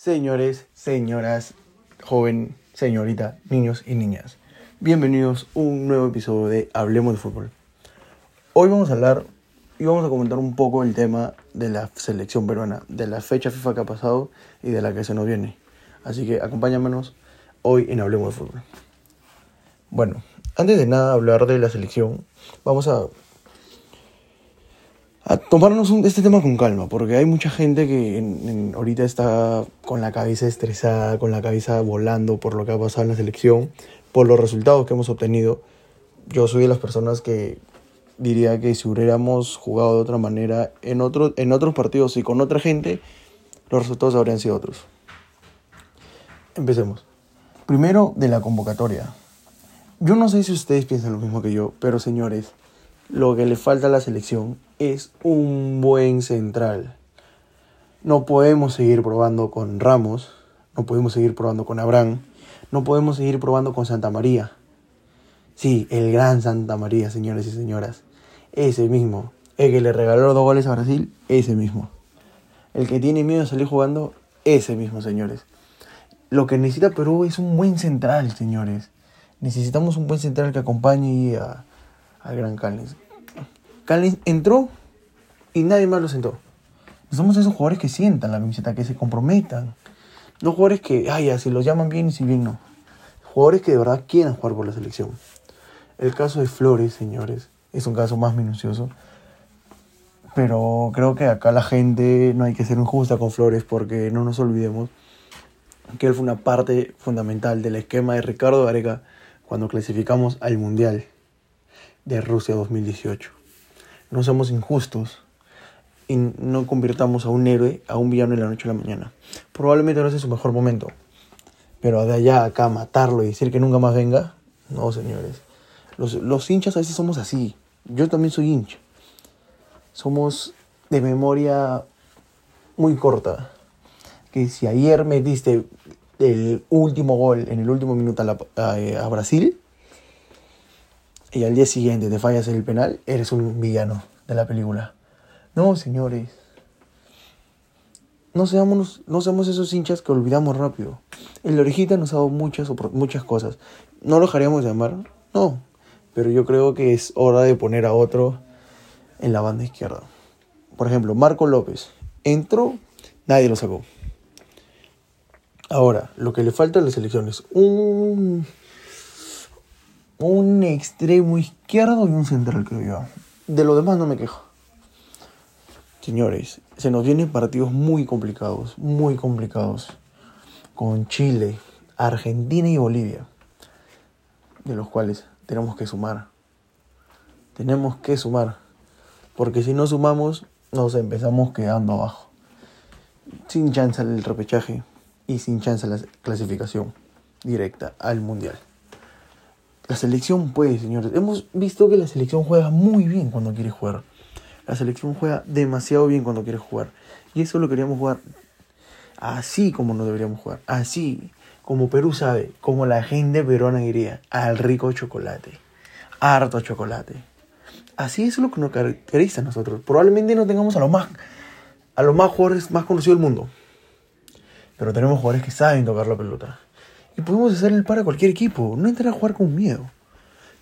Señores, señoras, joven, señorita, niños y niñas, bienvenidos a un nuevo episodio de Hablemos de Fútbol. Hoy vamos a hablar y vamos a comentar un poco el tema de la selección peruana, de la fecha FIFA que ha pasado y de la que se nos viene. Así que acompáñanos hoy en Hablemos de Fútbol. Bueno, antes de nada hablar de la selección, vamos a, a tomarnos un- este tema con calma, porque hay mucha gente que en- en- ahorita está con la cabeza estresada, con la cabeza volando por lo que ha pasado en la selección, por los resultados que hemos obtenido. Yo soy de las personas que diría que si hubiéramos jugado de otra manera en, otro, en otros partidos y con otra gente, los resultados habrían sido otros. Empecemos. Primero de la convocatoria. Yo no sé si ustedes piensan lo mismo que yo, pero señores, lo que le falta a la selección es un buen central. No podemos seguir probando con Ramos, no podemos seguir probando con Abraham, no podemos seguir probando con Santa María. Sí, el gran Santa María, señores y señoras. Ese mismo. El que le regaló dos goles a Brasil, ese mismo. El que tiene miedo de salir jugando, ese mismo, señores. Lo que necesita Perú es un buen central, señores. Necesitamos un buen central que acompañe a, al gran Callens. Callens entró y nadie más lo sentó. Somos esos jugadores que sientan la camiseta, que se comprometan. No jugadores que, ay, ya, si los llaman bien y si bien no. Jugadores que de verdad quieran jugar por la selección. El caso de Flores, señores, es un caso más minucioso. Pero creo que acá la gente no hay que ser injusta con Flores porque no nos olvidemos que él fue una parte fundamental del esquema de Ricardo Gareca cuando clasificamos al Mundial de Rusia 2018. No somos injustos y no convirtamos a un héroe a un villano en la noche a la mañana. Probablemente no sea su mejor momento, pero de allá a acá matarlo y decir que nunca más venga, no, señores. Los, los hinchas a veces somos así. Yo también soy hincha. Somos de memoria muy corta. Que si ayer metiste el último gol en el último minuto a Brasil y al día siguiente te fallas el penal, eres un villano de la película. No, señores. No seamos, no seamos esos hinchas que olvidamos rápido. El orejita nos ha dado muchas, muchas cosas. ¿No lo dejaríamos de amar? No. Pero yo creo que es hora de poner a otro en la banda izquierda. Por ejemplo, Marco López. Entró, nadie lo sacó. Ahora, lo que le falta a la selección es un, un extremo izquierdo y un central, creo yo. De lo demás no me quejo. Señores, se nos vienen partidos muy complicados, muy complicados. Con Chile, Argentina y Bolivia. De los cuales tenemos que sumar. Tenemos que sumar. Porque si no sumamos, nos empezamos quedando abajo. Sin chance el repechaje y sin chance la clasificación directa al mundial. La selección puede, señores. Hemos visto que la selección juega muy bien cuando quiere jugar. La selección juega demasiado bien cuando quiere jugar. Y eso lo queríamos jugar así como no deberíamos jugar. Así como Perú sabe, como la gente peruana diría, al rico chocolate. Harto chocolate. Así es lo que nos caracteriza a nosotros. Probablemente no tengamos a los más, a los más jugadores más conocidos del mundo. Pero tenemos jugadores que saben tocar la pelota. Y podemos hacer el para a cualquier equipo. No entrar a jugar con miedo.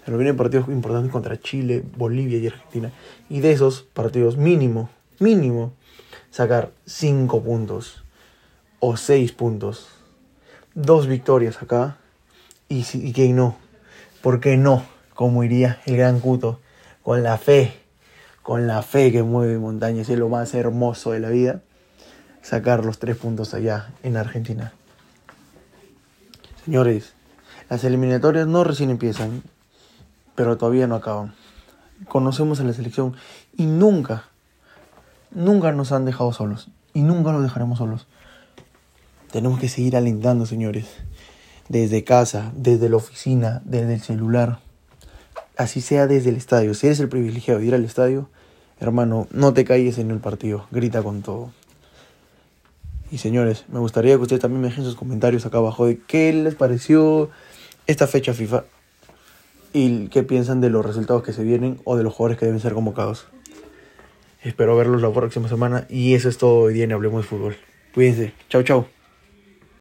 Pero vienen partidos importantes contra Chile, Bolivia y Argentina. Y de esos partidos, mínimo, mínimo, sacar 5 puntos o 6 puntos. Dos victorias acá. Y, si- y que no. ¿Por qué no? Como iría el gran Cuto. Con la fe. Con la fe que mueve montañas. Es lo más hermoso de la vida. Sacar los tres puntos allá en Argentina. Señores, las eliminatorias no recién empiezan, pero todavía no acaban. Conocemos a la selección y nunca, nunca nos han dejado solos y nunca los dejaremos solos. Tenemos que seguir alentando, señores, desde casa, desde la oficina, desde el celular, así sea desde el estadio. Si eres el privilegiado de ir al estadio, hermano, no te calles en el partido, grita con todo. Y señores, me gustaría que ustedes también me dejen sus comentarios acá abajo de qué les pareció esta fecha FIFA y qué piensan de los resultados que se vienen o de los jugadores que deben ser convocados. Espero verlos la próxima semana y eso es todo hoy día en Hablemos de Fútbol. Cuídense. Chau, chau.